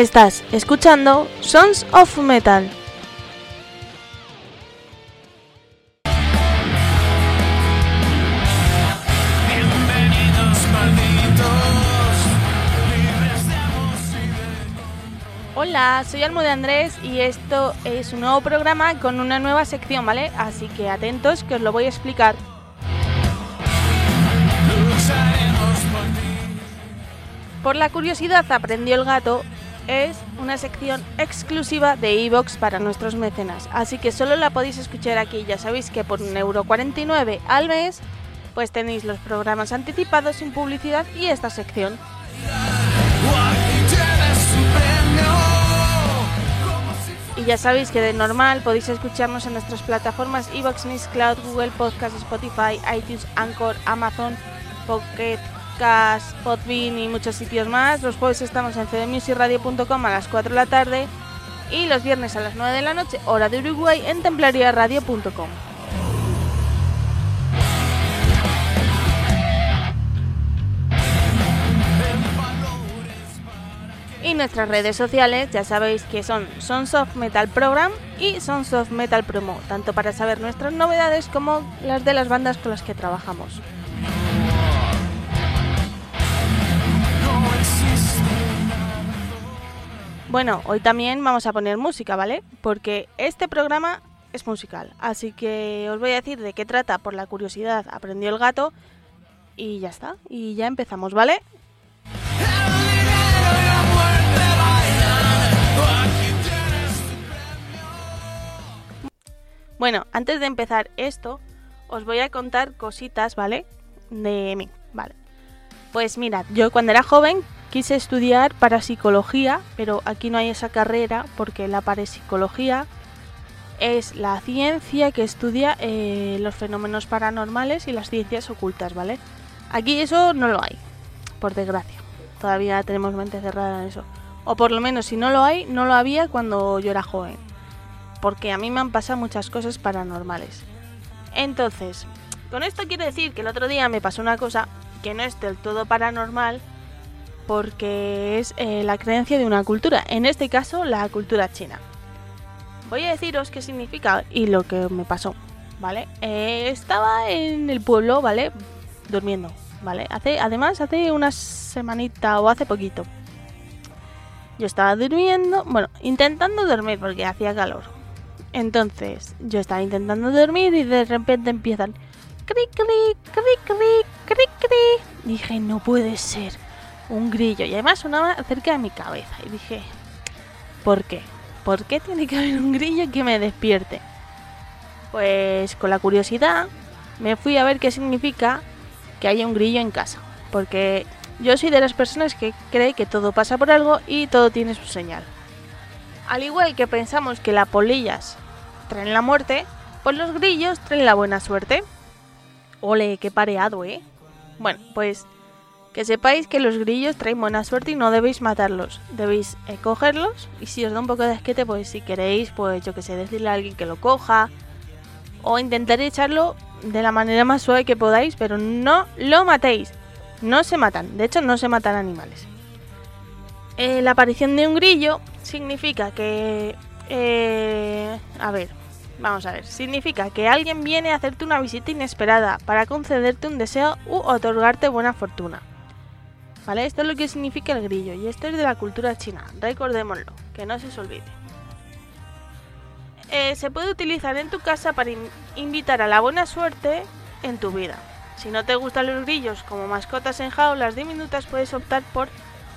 Estás escuchando Sons of Metal. Hola, soy Almo de Andrés y esto es un nuevo programa con una nueva sección, ¿vale? Así que atentos que os lo voy a explicar. Por la curiosidad aprendió el gato es una sección exclusiva de Evox para nuestros mecenas, así que solo la podéis escuchar aquí. Ya sabéis que por un euro 49 al mes, pues tenéis los programas anticipados sin publicidad y esta sección. Y ya sabéis que de normal podéis escucharnos en nuestras plataformas Evox, Cloud, Google Podcast, Spotify, iTunes, Anchor, Amazon, Pocket Cast, Podbean y muchos sitios más. Los jueves estamos en cdmusicradio.com a las 4 de la tarde y los viernes a las 9 de la noche, hora de Uruguay, en templariaradio.com. Y nuestras redes sociales ya sabéis que son Sons of Metal Program y Sons of Metal Promo, tanto para saber nuestras novedades como las de las bandas con las que trabajamos. Bueno, hoy también vamos a poner música, ¿vale? Porque este programa es musical, así que os voy a decir de qué trata por la curiosidad. Aprendió el gato y ya está, y ya empezamos, ¿vale? Bueno, antes de empezar esto, os voy a contar cositas, ¿vale? De mí, ¿vale? Pues mirad, yo cuando era joven quise estudiar parapsicología, pero aquí no hay esa carrera porque la parapsicología es la ciencia que estudia eh, los fenómenos paranormales y las ciencias ocultas, ¿vale? Aquí eso no lo hay, por desgracia. Todavía tenemos mente cerrada en eso. O por lo menos si no lo hay, no lo había cuando yo era joven. Porque a mí me han pasado muchas cosas paranormales. Entonces, con esto quiero decir que el otro día me pasó una cosa que no es del todo paranormal, porque es eh, la creencia de una cultura, en este caso la cultura china. Voy a deciros qué significa y lo que me pasó, ¿vale? Eh, estaba en el pueblo, ¿vale? Durmiendo, ¿vale? Hace, además, hace una semanita o hace poquito. Yo estaba durmiendo, bueno, intentando dormir porque hacía calor. Entonces, yo estaba intentando dormir y de repente empiezan... Cri, cri, cri, cri, cri, cri. Dije, no puede ser un grillo y además sonaba cerca de mi cabeza y dije, ¿por qué? ¿Por qué tiene que haber un grillo que me despierte? Pues con la curiosidad me fui a ver qué significa que haya un grillo en casa, porque yo soy de las personas que cree que todo pasa por algo y todo tiene su señal. Al igual que pensamos que las polillas traen la muerte, pues los grillos traen la buena suerte. Ole, qué pareado, ¿eh? Bueno, pues que sepáis que los grillos traen buena suerte y no debéis matarlos. Debéis cogerlos y si os da un poco de asquete, pues si queréis, pues yo que sé, decirle a alguien que lo coja. O intentar echarlo de la manera más suave que podáis, pero no lo matéis. No se matan, de hecho no se matan animales. Eh, la aparición de un grillo significa que... Eh, a ver, vamos a ver. Significa que alguien viene a hacerte una visita inesperada para concederte un deseo u otorgarte buena fortuna. Esto es lo que significa el grillo y esto es de la cultura china, recordémoslo, que no se os olvide. Eh, se puede utilizar en tu casa para invitar a la buena suerte en tu vida. Si no te gustan los grillos como mascotas en jaulas diminutas, puedes optar por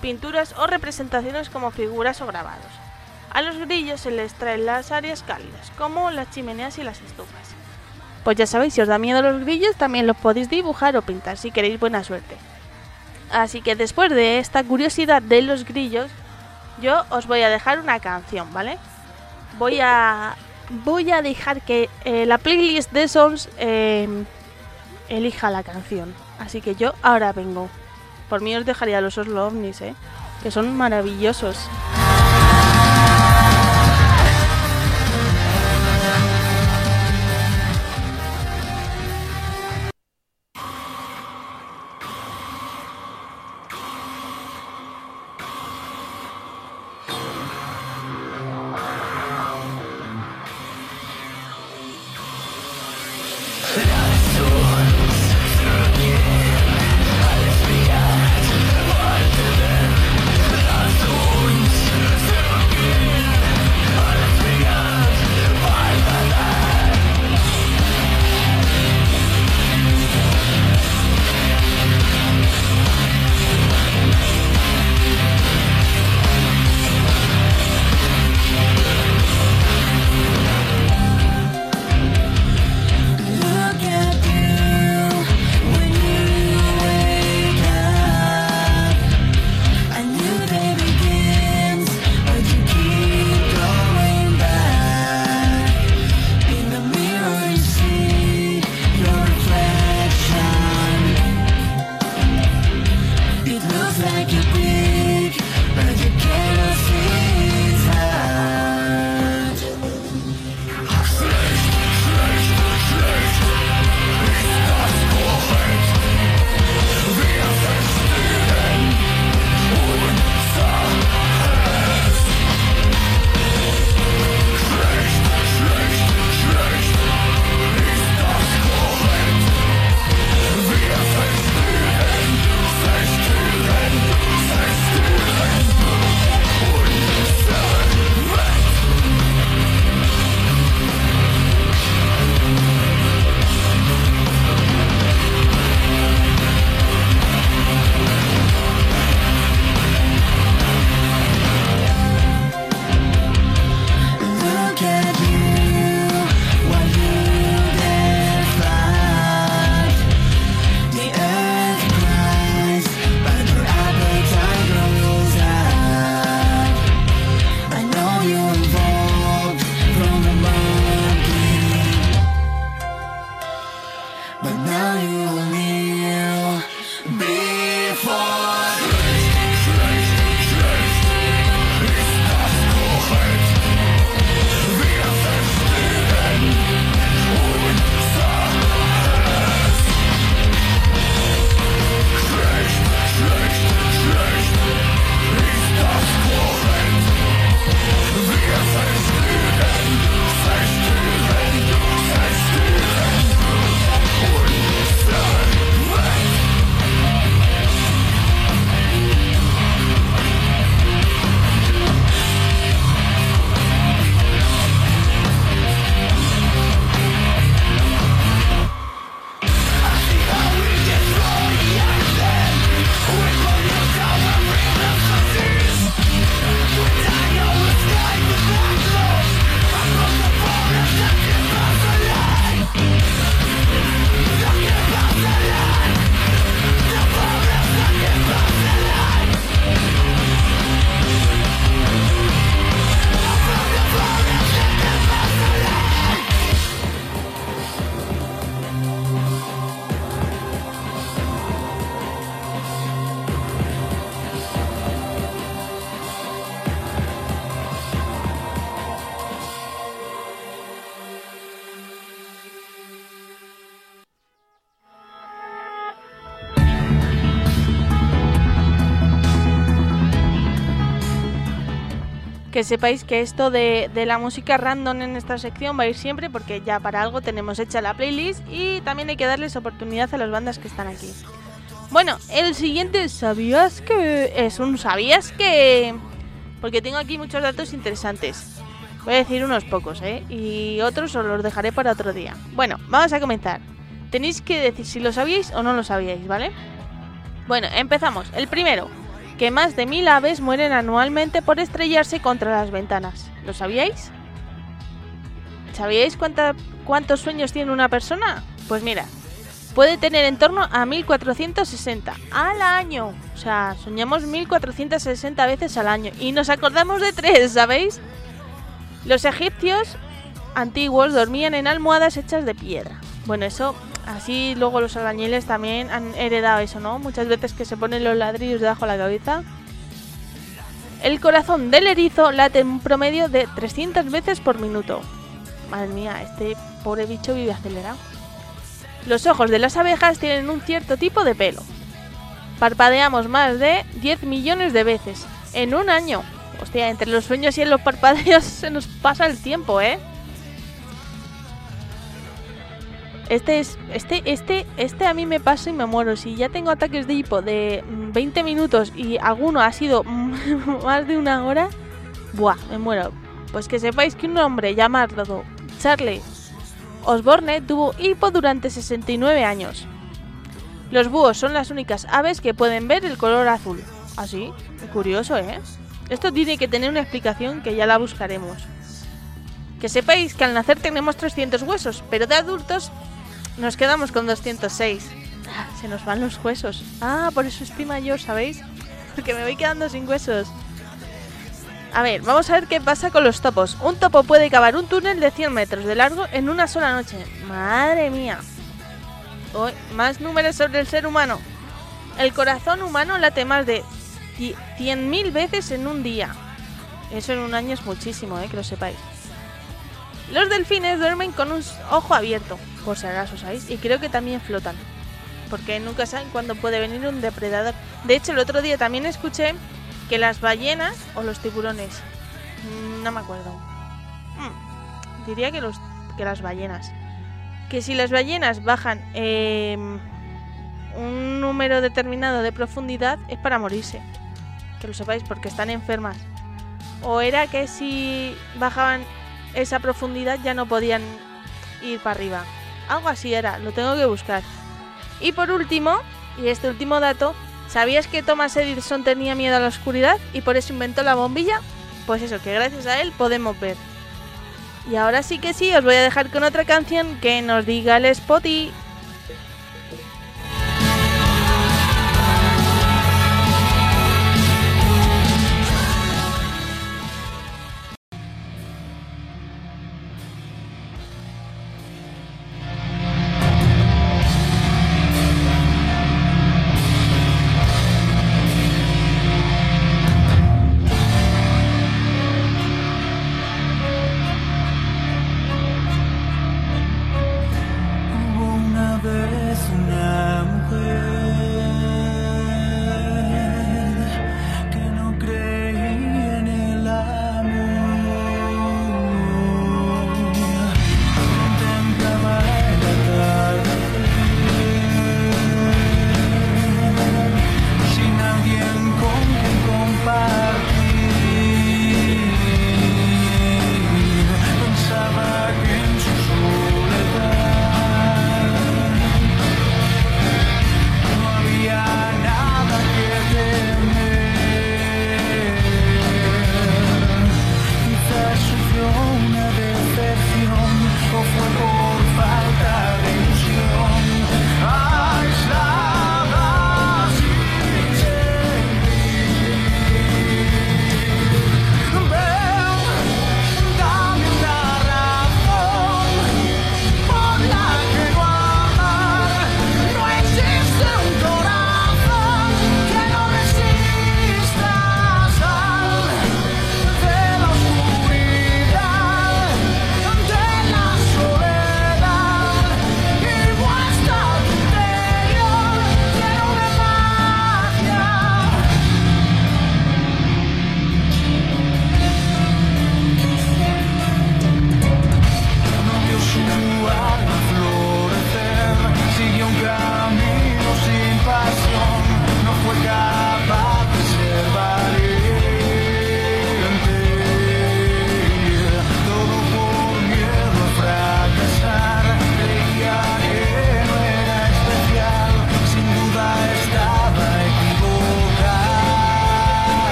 pinturas o representaciones como figuras o grabados. A los grillos se les traen las áreas cálidas, como las chimeneas y las estufas. Pues ya sabéis, si os da miedo los grillos, también los podéis dibujar o pintar si queréis buena suerte. Así que después de esta curiosidad de los grillos, yo os voy a dejar una canción, ¿vale? Voy a voy a dejar que eh, la playlist de Sons em, elija la canción. Así que yo ahora vengo. Por mí os dejaría los Oslo OVNIs, ¿eh? Que son maravillosos. Que sepáis que esto de, la música random en esta sección va a ir siempre porque ya para algo tenemos hecha la playlist y también hay que darles oportunidad a las bandas que están aquí. Bueno, el siguiente, ¿sabías que es un sabías que? Porque tengo aquí muchos datos interesantes. Voy a decir unos pocos, ¿eh? Y otros os los dejaré para otro día. Bueno, vamos a comenzar. Tenéis que decir si lo sabíais o no lo sabíais, ¿vale? Bueno, empezamos. El primero que más de mil aves mueren anualmente por estrellarse contra las ventanas. ¿Lo sabíais? ¿Sabíais cuántos sueños tiene una persona? Pues mira, puede tener en torno a 1460 al año. O sea, soñamos 1460 veces al año. Y nos acordamos de tres, ¿sabéis? Los egipcios antiguos dormían en almohadas hechas de piedra. Bueno, eso Así luego los albañiles también han heredado eso, ¿no? Muchas veces que se ponen los ladrillos debajo de la cabeza. El corazón del erizo late en un promedio de 300 veces por minuto. Madre mía, este pobre bicho vive acelerado. Los ojos de las abejas tienen un cierto tipo de pelo. Parpadeamos más de 10 millones de veces en un año. Hostia, entre los sueños y los parpadeos se nos pasa el tiempo, ¿eh? Este es. Este, este, este a mí me pasa y me muero. Si ya tengo ataques de hipo de 20 minutos y alguno ha sido más de una hora. Buah, me muero. Pues que sepáis que un hombre llamado Charlie Osborne tuvo hipo durante 69 años. Los búhos son las únicas aves que pueden ver el color azul. Así, ¿Ah, curioso, ¿eh? Esto tiene que tener una explicación que ya la buscaremos. Que sepáis que al nacer tenemos 300 huesos, pero de adultos nos quedamos con 206. Ah, se nos van los huesos. Ah, por eso estoy mayor, ¿sabéis? Porque me voy quedando sin huesos. A ver, vamos a ver qué pasa con los topos. Un topo puede cavar un túnel de 100 metros de largo en una sola noche. Madre mía. Hoy, más números sobre el ser humano. El corazón humano late más de 100.000 veces en un día. Eso en un año es muchísimo, eh, que lo sepáis. Los delfines duermen con un ojo abierto por si acaso, ¿sabéis? Y creo que también flotan, porque nunca saben cuándo puede venir un depredador. De hecho, el otro día también escuché que las ballenas o los tiburones, mm, no me acuerdo, mm, diría que, los, que las ballenas, que si las ballenas bajan em, un número determinado de profundidad es para morirse, que lo sepáis porque están enfermas. O era que si bajaban esa profundidad ya no podían ir para arriba. Algo así era, lo tengo que buscar. Y por último, y este último dato, ¿sabías que Thomas Edison tenía miedo a la oscuridad y por eso inventó la bombilla? Pues eso, que gracias a él podemos ver. Y ahora sí que sí, os voy a dejar con otra canción que nos diga el Spotty.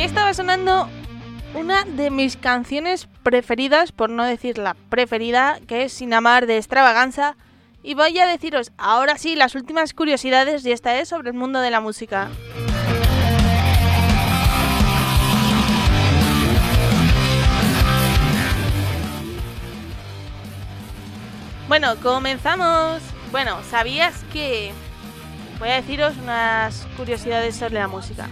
Estaba sonando una de mis canciones preferidas, por no decir la preferida, que es Sin Amar de Extravaganza. Y voy a deciros ahora sí las últimas curiosidades y esta es sobre el mundo de la música. Bueno, comenzamos. Bueno, ¿sabías que... Voy a deciros unas curiosidades sobre la música.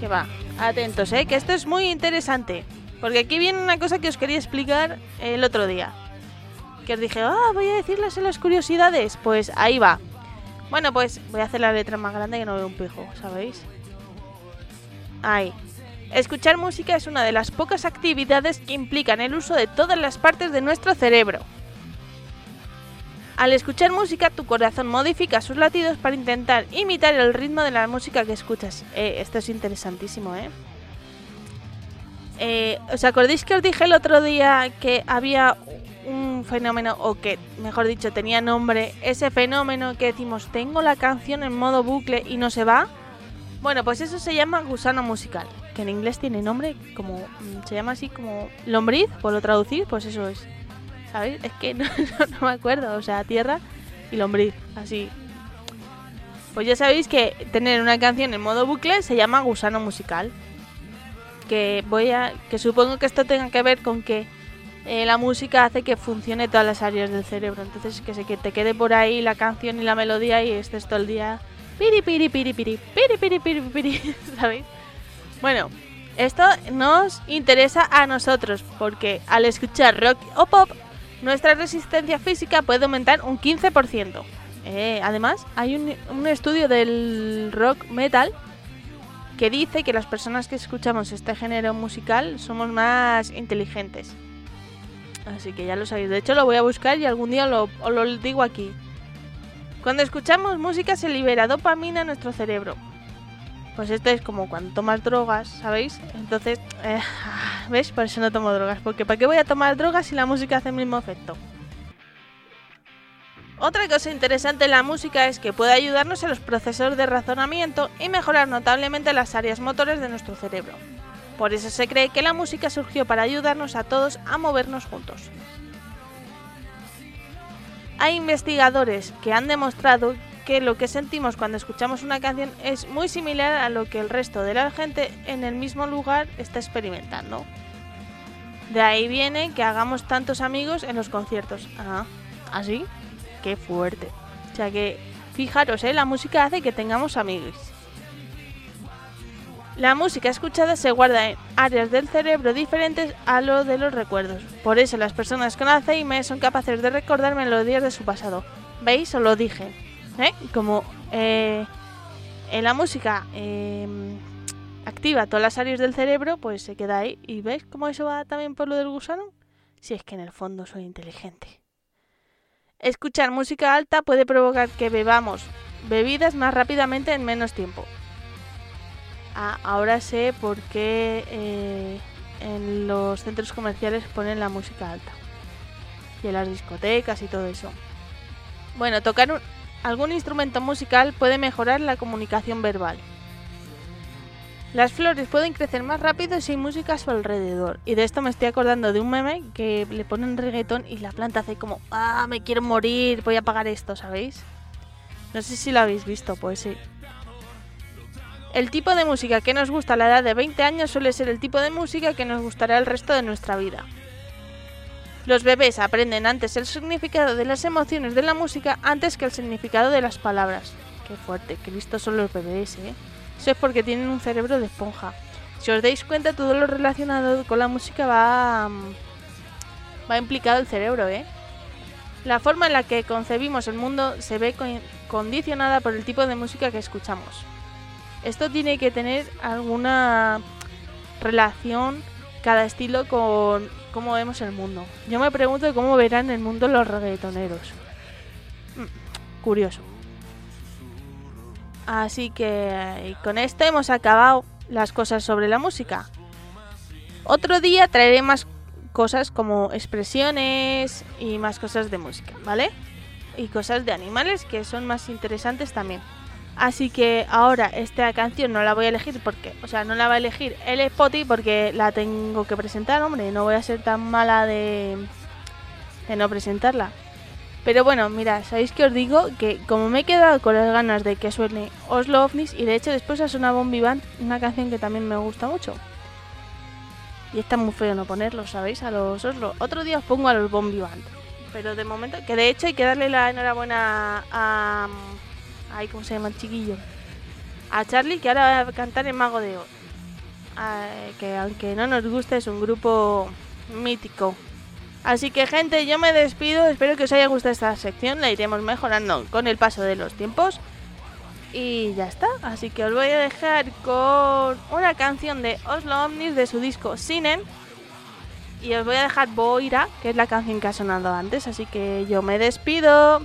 Que va, atentos, ¿eh? Que esto es muy interesante. Porque aquí viene una cosa que os quería explicar el otro día. Que os dije, ah, voy a decirles en las curiosidades. Pues ahí va. Bueno, pues voy a hacer la letra más grande que no veo un pijo, ¿sabéis? Ahí. Escuchar música es una de las pocas actividades que implican el uso de todas las partes de nuestro cerebro. Al escuchar música, tu corazón modifica sus latidos para intentar imitar el ritmo de la música que escuchas. Eh, esto es interesantísimo, ¿eh? ¿eh? ¿Os acordáis que os dije el otro día que había un fenómeno, o que, mejor dicho, tenía nombre, ese fenómeno que decimos, tengo la canción en modo bucle y no se va? Bueno, pues eso se llama gusano musical, que en inglés tiene nombre como, mm, se llama así como lombriz, por lo traducir, pues eso es. ¿Sabéis? Es que no, me acuerdo, o sea, tierra y lombriz, así. Pues ya sabéis que tener una canción en modo bucle se llama gusano musical. Que voy a. que supongo que esto tenga que ver con que eh, la música hace que funcione todas las áreas del cerebro. Entonces que se que te quede por ahí la canción y la melodía y estés todo el día. Piri piri piri piri piri piri piri piri, ¿sabéis? Bueno, esto nos interesa a nosotros porque al escuchar rock o pop nuestra resistencia física puede aumentar un 15%. Eh, además, hay un, estudio del rock metal que dice que las personas que escuchamos este género musical somos más inteligentes. Así que ya lo sabéis. De hecho, lo voy a buscar y algún día lo, lo digo aquí. Cuando escuchamos música se libera dopamina en nuestro cerebro. Pues esto es como cuando tomas drogas, ¿sabéis? Entonces, eh, ¿ves? Por eso no tomo drogas. Porque ¿para qué voy a tomar drogas si la música hace el mismo efecto? Otra cosa interesante en la música es que puede ayudarnos en los procesos de razonamiento y mejorar notablemente las áreas motores de nuestro cerebro. Por eso se cree que la música surgió para ayudarnos a todos a movernos juntos. Hay investigadores que han demostrado que lo que sentimos cuando escuchamos una canción es muy similar a lo que el resto de la gente en el mismo lugar está experimentando. De ahí viene que hagamos tantos amigos en los conciertos. Ah, ¿así? Qué fuerte. O sea que, fijaros, ¿eh? la música hace que tengamos amigos. La música escuchada se guarda en áreas del cerebro diferentes a lo de los recuerdos. Por eso las personas con Alzheimer son capaces de recordar melodías de su pasado. ¿Veis? Os lo dije. ¿Eh? Como eh, en la música em, activa todas las áreas del cerebro, pues se queda ahí. ¿Y ves cómo eso va también por lo del gusano? Si es que en el fondo soy inteligente. Escuchar música alta puede provocar que bebamos bebidas más rápidamente en menos tiempo. Ah, ahora sé por qué eh, en los centros comerciales ponen la música alta. Y en las discotecas y todo eso. Bueno, tocar un, algún instrumento musical puede mejorar la comunicación verbal. Las flores pueden crecer más rápido si hay música a su alrededor. Y de esto me estoy acordando de un meme que le ponen reggaetón y la planta hace como, ah, me quiero morir, voy a apagar esto, ¿sabéis? No sé si lo habéis visto, pues sí. El tipo de música que nos gusta a la edad de 20 años suele ser el tipo de música que nos gustará el resto de nuestra vida. Los bebés aprenden antes el significado de las emociones de la música antes que el significado de las palabras. Qué fuerte, qué listos son los bebés, ¿eh? Eso es porque tienen un cerebro de esponja. Si os dais cuenta, todo lo relacionado con la música va, mm, va implicado el cerebro, ¿eh? La forma en la que concebimos el mundo se ve condicionada por el tipo de música que escuchamos. Esto tiene que tener alguna relación cada estilo con cómo vemos el mundo. Yo me pregunto cómo verán el mundo los reggaetoneros. Mm, curioso. Así que con esto hemos acabado las cosas sobre la música. Otro día traeré más cosas como expresiones y más cosas de música, ¿vale? Y cosas de animales que son más interesantes también. Así que ahora esta canción no la voy a elegir porque, o sea, no la va a elegir el Spotify porque la tengo que presentar, hombre, no voy a ser tan mala de, no presentarla. Pero bueno, mira, ¿sabéis que os digo? Que como me he quedado con las ganas de que suene Oslo OVNIs y de hecho después ha sonado Bon Vivant, una canción que también me gusta mucho. Y está muy feo no ponerlo, ¿sabéis? A los Oslo. Otro día os pongo a los Bon Vivant. Pero de momento, que de hecho hay que darle la enhorabuena a... Ay, ¿cómo se llama el chiquillo? A Charlie, que ahora va a cantar en Mago de Oz. que aunque no nos guste, es un grupo mítico. Así que gente, yo me despido. Espero que os haya gustado esta sección. La iremos mejorando con el paso de los tiempos. Y ya está. Así que os voy a dejar con una canción de Oslo Omnis de su disco Sinen. Y os voy a dejar Boira, que es la canción que ha sonado antes. Así que yo me despido.